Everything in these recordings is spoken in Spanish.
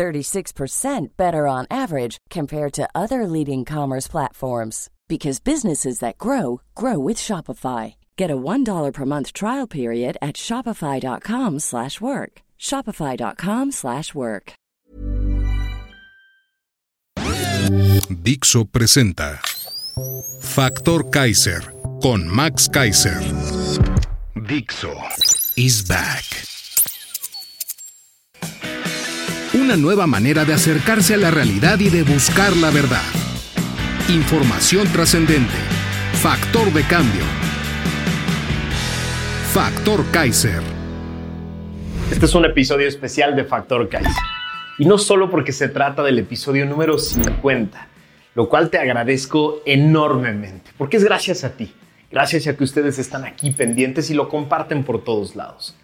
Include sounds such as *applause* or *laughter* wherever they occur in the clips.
36% better on average compared to other leading commerce platforms because businesses that grow grow with Shopify. Get a $1 per month trial period at shopify.com/work. shopify.com/work. Dixo presenta Factor Kaiser con Max Kaiser. Dixo is back. Una nueva manera de acercarse a la realidad y de buscar la verdad. Información trascendente. Factor de cambio. Factor Kaiser. Este es un episodio especial de Factor Kaiser. Y no solo porque se trata del episodio número 50, lo cual te agradezco enormemente, porque es gracias a ti, gracias a que ustedes están aquí pendientes y lo comparten por todos lados.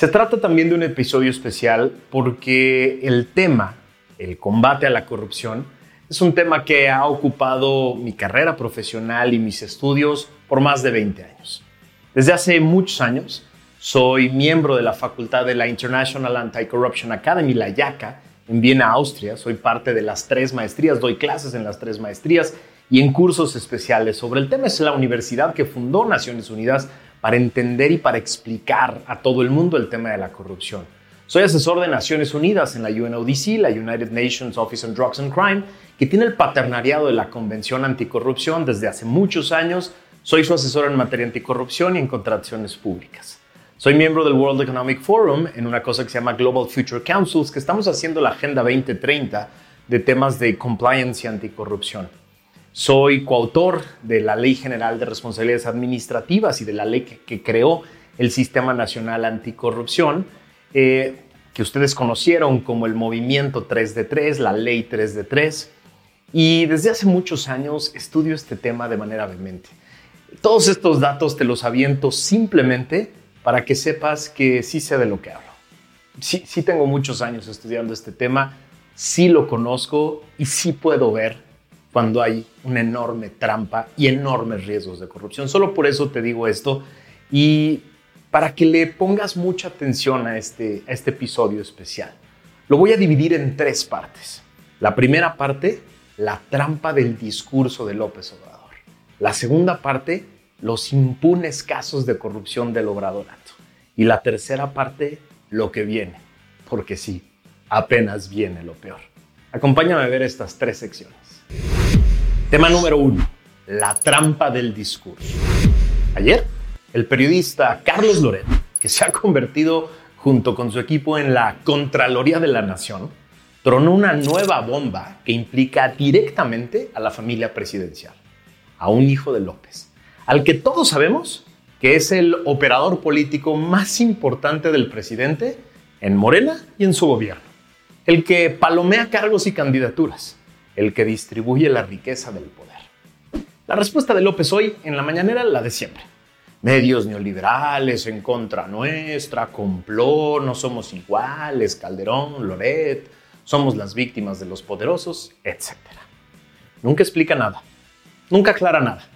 Se trata también de un episodio especial porque el tema, el combate a la corrupción, es un tema que ha ocupado mi carrera profesional y mis estudios por más de 20 años. Desde hace muchos años soy miembro de la facultad de la International Anti-Corruption Academy, la IACA, en Viena, Austria. Soy parte de las tres maestrías, doy clases en las tres maestrías y en cursos especiales sobre el tema. Es la universidad que fundó Naciones Unidas para entender y para explicar a todo el mundo el tema de la corrupción. Soy asesor de Naciones Unidas en la UNODC, la United Nations Office on Drugs and Crime, que tiene el paternariado de la Convención Anticorrupción desde hace muchos años. Soy su asesor en materia anticorrupción y en contrataciones públicas. Soy miembro del World Economic Forum en una cosa que se llama Global Future Councils, que estamos haciendo la Agenda 2030 de temas de compliance y anticorrupción. Soy coautor de la Ley General de Responsabilidades Administrativas y de la ley que, creó el Sistema Nacional Anticorrupción, eh, que ustedes conocieron como el Movimiento 3 de 3, la Ley 3 de 3. Y desde hace muchos años estudio este tema de manera vehemente. Todos estos datos te los aviento simplemente para que sepas que sí sé de lo que hablo. Sí, sí tengo muchos años estudiando este tema, sí lo conozco y sí puedo ver cuando hay una enorme trampa y enormes riesgos de corrupción. Solo por eso te digo esto y para que le pongas mucha atención a este, a este episodio especial. Lo voy a dividir en tres partes. La primera parte, la trampa del discurso de López Obrador. La segunda parte, los impunes casos de corrupción del obradorato. Y la tercera parte, lo que viene. Porque sí, apenas viene lo peor. Acompáñame a ver estas tres secciones. Tema número uno, la trampa del discurso. Ayer, el periodista Carlos Loret, que se ha convertido junto con su equipo en la Contraloría de la Nación, tronó una nueva bomba que implica directamente a la familia presidencial, a un hijo de López, al que todos sabemos que es el operador político más importante del presidente en Morena y en su gobierno, el que palomea cargos y candidaturas, el que distribuye la riqueza del poder. La respuesta de López hoy en la mañanera la de siempre. Medios neoliberales en contra nuestra, complot, no somos iguales, Calderón, Loret, somos las víctimas de los poderosos, etc. Nunca explica nada, nunca aclara nada,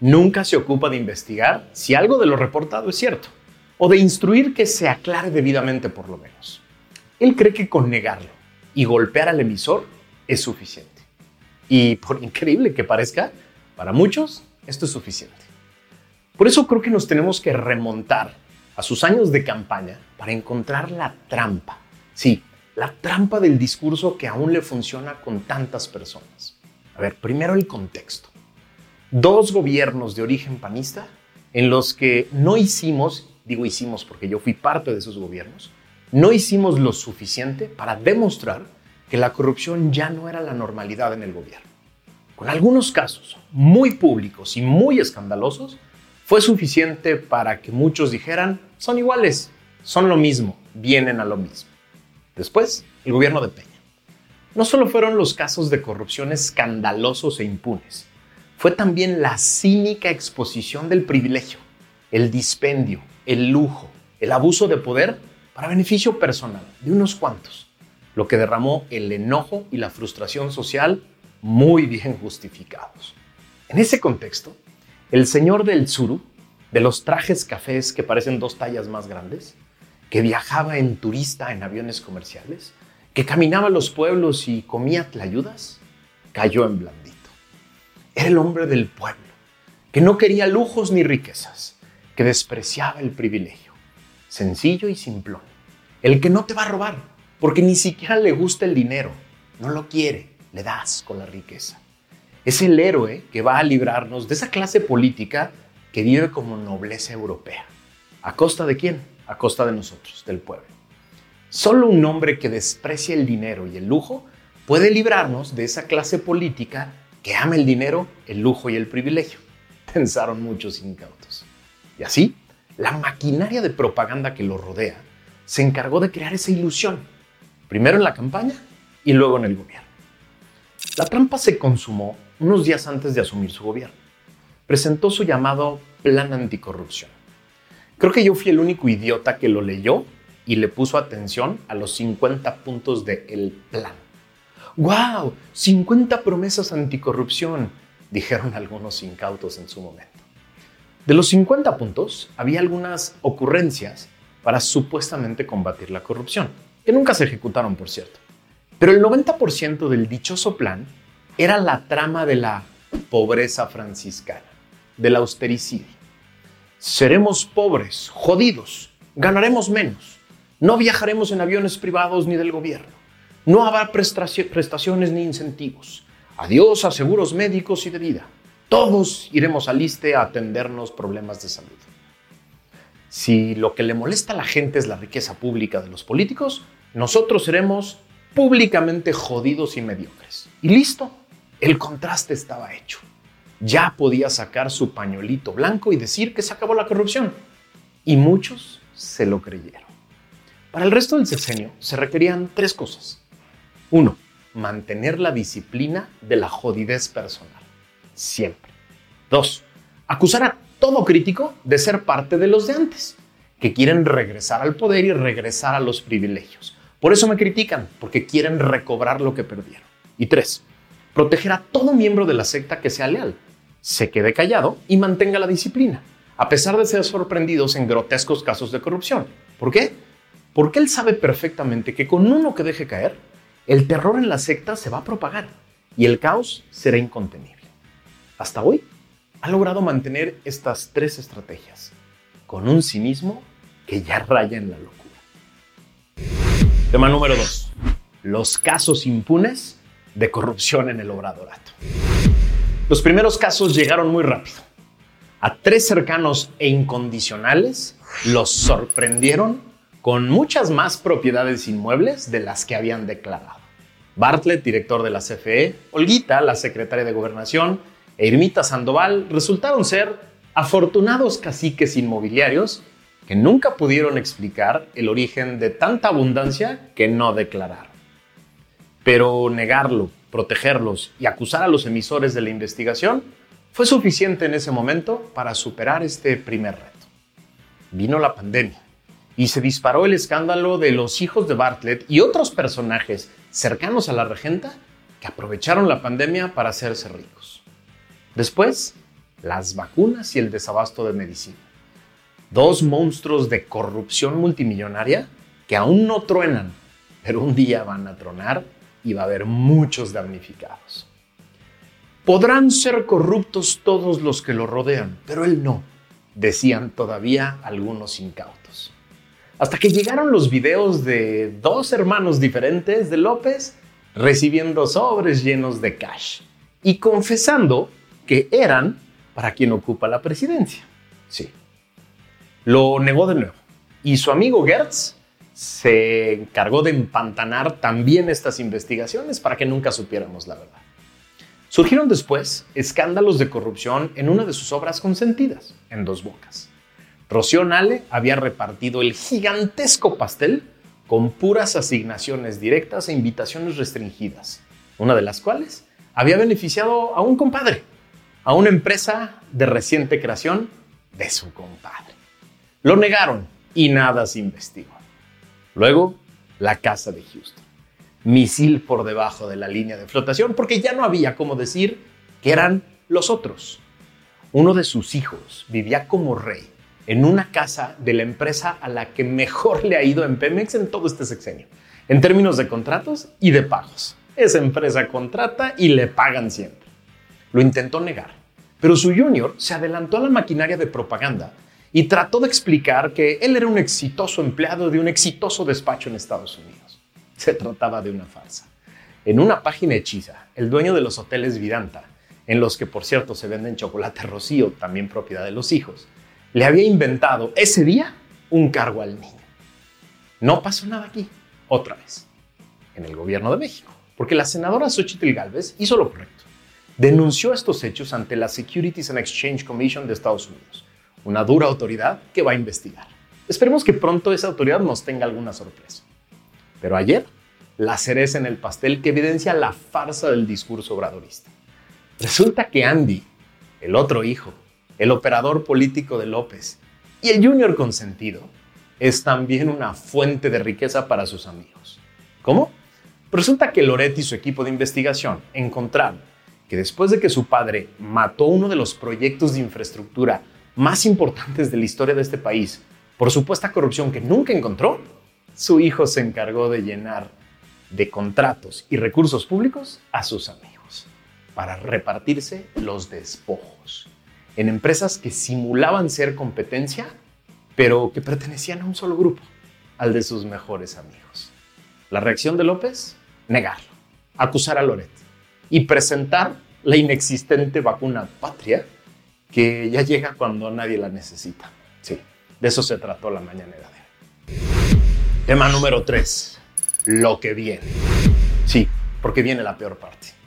nunca se ocupa de investigar si algo de lo reportado es cierto, o de instruir que se aclare debidamente por lo menos. Él cree que con negarlo y golpear al emisor es suficiente. Y por increíble que parezca, para muchos esto es suficiente. Por eso creo que nos tenemos que remontar a sus años de campaña para encontrar la trampa. Sí, la trampa del discurso que aún le funciona con tantas personas. A ver, primero el contexto. Dos gobiernos de origen panista en los que no hicimos, digo hicimos porque yo fui parte de esos gobiernos, no hicimos lo suficiente para demostrar que la corrupción ya no era la normalidad en el gobierno. Con algunos casos muy públicos y muy escandalosos, fue suficiente para que muchos dijeran, son iguales, son lo mismo, vienen a lo mismo. Después, el gobierno de Peña. no solo fueron los casos de corrupción escandalosos e impunes, fue también la cínica exposición del privilegio, el dispendio, el lujo, el abuso de poder para beneficio personal de unos cuantos, lo que derramó el enojo y la frustración social muy bien justificados. En ese contexto, el señor del Tsuru, de los trajes cafés que parecen dos tallas más grandes, que viajaba en turista en aviones comerciales, que caminaba los pueblos y comía tlayudas, cayó en blandito. Era el hombre del pueblo, que no quería lujos ni riquezas, que despreciaba el privilegio, sencillo y simplón, el que no te va a robar, porque ni siquiera le gusta el dinero, no lo quiere, le das con la riqueza. Es el héroe que va a librarnos de esa clase política que vive como nobleza europea. ¿A costa de quién? A costa de nosotros, del pueblo. Solo un hombre que desprecia el dinero y el lujo puede librarnos de esa clase política que ama el dinero, el lujo y el privilegio, *laughs* pensaron muchos incautos. Y así, la maquinaria de propaganda que lo rodea se encargó de crear esa ilusión, primero en la campaña y luego en el gobierno. La trampa se consumó unos días antes de asumir su gobierno. Presentó su llamado Plan Anticorrupción. Creo que yo fui el único idiota que lo leyó y le puso atención a los 50 puntos del plan. ¡Wow! 50 promesas anticorrupción, dijeron algunos incautos en su momento. De los 50 puntos, había algunas ocurrencias para supuestamente combatir la corrupción, que nunca se ejecutaron, por cierto. Pero el 90% del dichoso plan era la trama de la pobreza franciscana, del austericidio. Seremos pobres, jodidos, ganaremos menos no viajaremos en aviones privados ni del gobierno. No habrá prestaciones ni incentivos. Adiós a seguros médicos y de vida. Todos iremos al ISTE a atendernos problemas de salud. Si lo que le molesta a la gente es la riqueza pública de los políticos, nosotros seremos públicamente jodidos y mediocres. Y listo, el contraste estaba hecho. Ya podía sacar su pañuelito blanco y decir que se acabó la corrupción. Y muchos se lo creyeron. Para el resto del sexenio se requerían tres cosas. Uno, mantener la disciplina de la jodidez personal. Siempre. Dos, acusar a todo crítico de ser parte de los de antes, que quieren regresar al poder y regresar a los privilegios. Por eso me critican, porque quieren recobrar lo que perdieron. Y tres, proteger a todo miembro de la secta que sea leal, se quede callado y mantenga la disciplina, a pesar de ser sorprendidos en grotescos casos de corrupción. ¿Por qué? Porque él sabe perfectamente que con uno que deje caer, el terror en la secta se va a propagar y el caos será incontenible. Hasta hoy ha logrado mantener estas tres estrategias con un cinismo que ya raya en la locura. Tema número 2. Los casos impunes de corrupción en el obradorato. Los primeros casos llegaron muy rápido. A tres cercanos e incondicionales los sorprendieron con muchas más propiedades inmuebles de las que habían declarado. Bartlett, director de la CFE, Olguita, la secretaria de Gobernación, e Irmita Sandoval resultaron ser afortunados caciques inmobiliarios que nunca pudieron explicar el origen de tanta abundancia que no declararon. Pero negarlo, protegerlos y acusar a los emisores de la investigación fue suficiente en ese momento para superar este primer reto. Vino la pandemia y se disparó el escándalo de los hijos de Bartlett y otros personajes cercanos a la regenta que aprovecharon la pandemia para hacerse ricos. Después, las vacunas y el desabasto de medicina. Dos monstruos de corrupción multimillonaria que aún no truenan, pero un día van a tronar y va a haber muchos damnificados. Podrán ser corruptos todos los que lo rodean, pero él no, decían todavía algunos incautos. Hasta que llegaron los videos de dos hermanos diferentes de López recibiendo sobres llenos de cash y confesando que eran para quien ocupa la presidencia. Sí. Lo negó de nuevo. Y su amigo Gertz se encargó de empantanar también estas investigaciones para que nunca supiéramos la verdad. Surgieron después escándalos de corrupción en una de sus obras consentidas, en Dos Bocas. Rocío Nale había repartido el gigantesco pastel con puras asignaciones directas e invitaciones restringidas, una de las cuales había beneficiado a un compadre, a una empresa de reciente creación de su compadre. Lo negaron y nada se investigó. Luego, la casa de Houston. Misil por debajo de la línea de flotación porque ya no había cómo decir que eran los otros. Uno de sus hijos vivía como rey en una casa de la empresa a la que mejor le ha ido en Pemex en todo este sexenio, en términos de contratos y de pagos. Esa empresa contrata y le pagan siempre. Lo intentó negar, pero su junior se adelantó a la maquinaria de propaganda y trató de explicar que él era un exitoso empleado de un exitoso despacho en Estados Unidos. Se trataba de una farsa. En una página hechiza, el dueño de los hoteles Vidanta, en los que por cierto se venden chocolate rocío, también propiedad de los hijos, le había inventado ese día un cargo al niño. No pasó nada aquí, otra vez, en el gobierno de México, porque la senadora Xochitl Galvez hizo lo correcto. Denunció estos hechos ante la Securities and Exchange Commission de Estados Unidos, una dura autoridad que va a investigar. Esperemos que pronto esa autoridad nos tenga alguna sorpresa. Pero ayer, la cereza en el pastel que evidencia la farsa del discurso obradorista. Resulta que Andy, el otro hijo, el operador político de López y el junior consentido, es también una fuente de riqueza para sus amigos. ¿Cómo? Resulta que Loret y su equipo de investigación encontraron que después de que su padre mató uno de los proyectos de infraestructura más importantes de la historia de este país por supuesta corrupción que nunca encontró, su hijo se encargó de llenar de contratos y recursos públicos a sus amigos para repartirse los despojos en empresas que simulaban ser competencia, pero que pertenecían a un solo grupo, al de sus mejores amigos. La reacción de López, negarlo, acusar a Loret y presentar la inexistente vacuna patria que ya llega cuando nadie la necesita. Sí, de eso se trató la mañanera de hoy. Tema número 3, lo que viene. Sí, porque viene la peor parte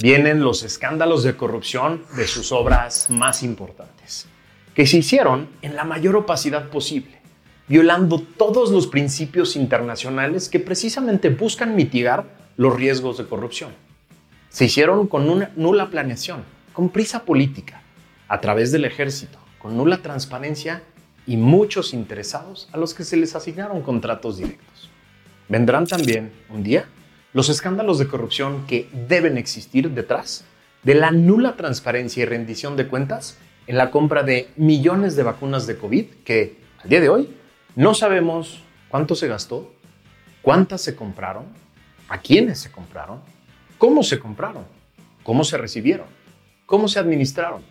vienen los escándalos de corrupción de sus obras más importantes, que se hicieron en la mayor opacidad posible, violando todos los principios internacionales que precisamente buscan mitigar los riesgos de corrupción. Se hicieron con una nula planeación, con prisa política, a través del ejército, con nula transparencia y muchos interesados a los que se les asignaron contratos directos. Vendrán también un día los escándalos de corrupción que deben existir detrás de la nula transparencia y rendición de cuentas en la compra de millones de vacunas de COVID que al día de hoy no sabemos cuánto se gastó, cuántas se compraron, a quiénes se compraron, cómo se compraron, cómo se recibieron, cómo se administraron,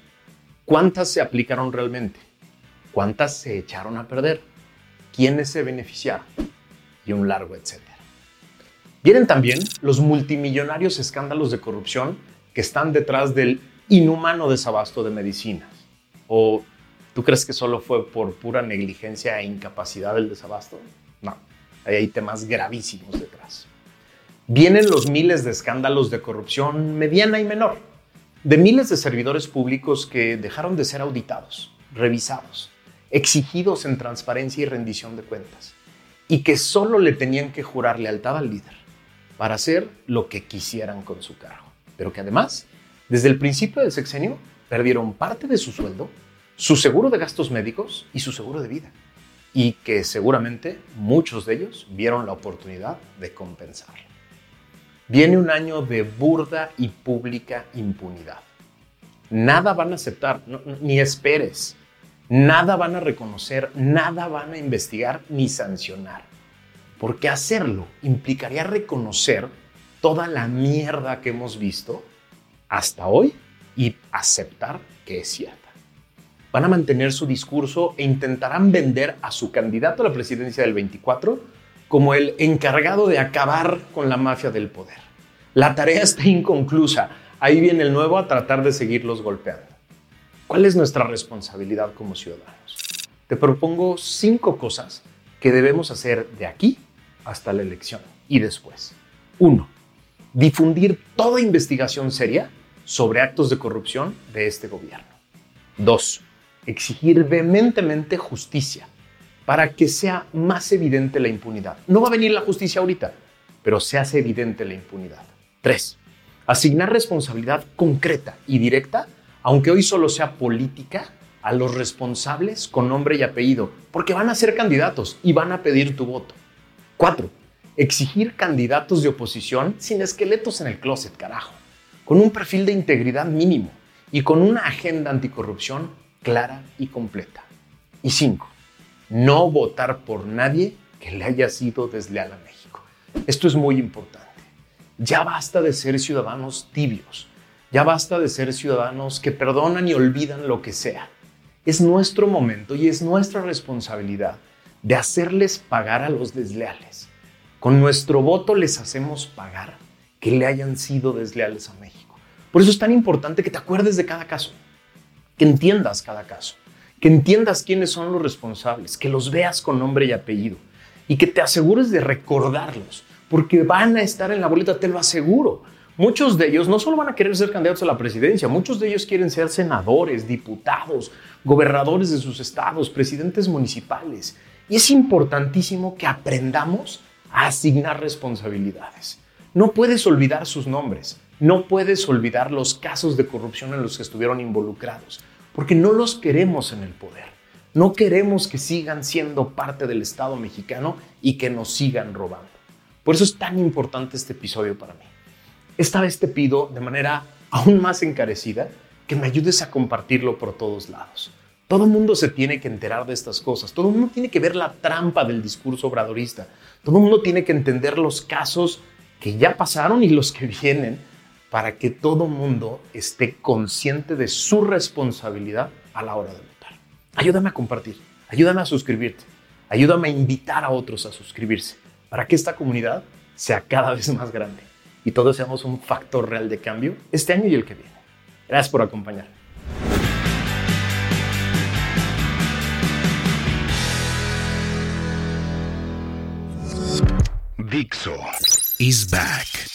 cuántas se aplicaron realmente, cuántas se echaron a perder, quiénes se beneficiaron y un largo etcétera. Vienen también los multimillonarios escándalos de corrupción que están detrás del inhumano desabasto de medicinas. ¿O tú crees que solo fue por pura negligencia e incapacidad del desabasto? No, hay temas gravísimos detrás. Vienen los miles de escándalos de corrupción mediana y menor, de miles de servidores públicos que dejaron de ser auditados, revisados, exigidos en transparencia y rendición de cuentas, y que solo le tenían que jurar lealtad al líder para hacer lo que quisieran con su cargo. Pero que además, desde el principio del sexenio, perdieron parte de su sueldo, su seguro de gastos médicos y su seguro de vida. Y que seguramente muchos de ellos vieron la oportunidad de compensar. Viene un año de burda y pública impunidad. Nada van a aceptar, ni esperes. Nada van a reconocer, nada van a investigar ni sancionar porque hacerlo implicaría reconocer toda la mierda que hemos visto hasta hoy y aceptar que es cierta. Van a mantener su discurso e intentarán vender a su candidato a la presidencia del 24 como el encargado de acabar con la mafia del poder. La tarea está inconclusa. Ahí viene el nuevo a tratar de seguirlos golpeando. ¿Cuál es nuestra responsabilidad como ciudadanos? Te propongo cinco cosas que debemos hacer de aquí hasta la elección y después. Uno, difundir toda investigación seria sobre actos de corrupción de este gobierno. Dos, exigir vehementemente justicia para que sea más evidente la impunidad. No va a venir la justicia ahorita, pero se hace evidente la impunidad. Tres, asignar responsabilidad concreta y directa, aunque hoy solo sea política, a los responsables con nombre y apellido, porque van a ser candidatos y van a pedir tu voto. Cuatro, exigir candidatos de oposición sin esqueletos en el closet, carajo, con un perfil de integridad mínimo y con una agenda anticorrupción clara y completa. Y cinco, no votar por nadie que le haya sido desleal a México. Esto es muy importante. Ya basta de ser ciudadanos tibios. Ya basta de ser ciudadanos que perdonan y olvidan lo que sea. Es nuestro momento y es nuestra responsabilidad de hacerles pagar a los desleales. Con nuestro voto les hacemos pagar que le hayan sido desleales a México. Por eso es tan importante que te acuerdes de cada caso, que entiendas cada caso que entiendas quiénes son los responsables, que los veas con nombre y apellido y que te asegures de recordarlos, porque van a estar en la boleta, te lo aseguro. Muchos de ellos no solo van a querer ser candidatos a la presidencia, muchos de ellos quieren ser senadores, diputados, gobernadores de sus estados, presidentes municipales. Y es importantísimo que aprendamos a asignar responsabilidades. No puedes olvidar sus nombres, no puedes olvidar los casos de corrupción en los que estuvieron involucrados porque no los queremos en el poder. No queremos que sigan siendo parte del Estado mexicano y que nos sigan robando. Por eso es tan importante este episodio para mí. Esta vez te pido de manera aún más encarecida que me ayudes a compartirlo por todos lados. Todo mundo se tiene que enterar de estas cosas. Todo mundo tiene que ver la trampa del discurso obradorista. Todo mundo tiene que entender los casos que ya pasaron y los que vienen para que todo mundo esté consciente de su responsabilidad a la hora de votar. Ayúdame a compartir, ayúdame a suscribirte, ayúdame a invitar a otros a suscribirse para que esta comunidad sea cada vez más grande y todos seamos un factor real de cambio este año y el que viene. Gracias por acompañarme. Dixo is back.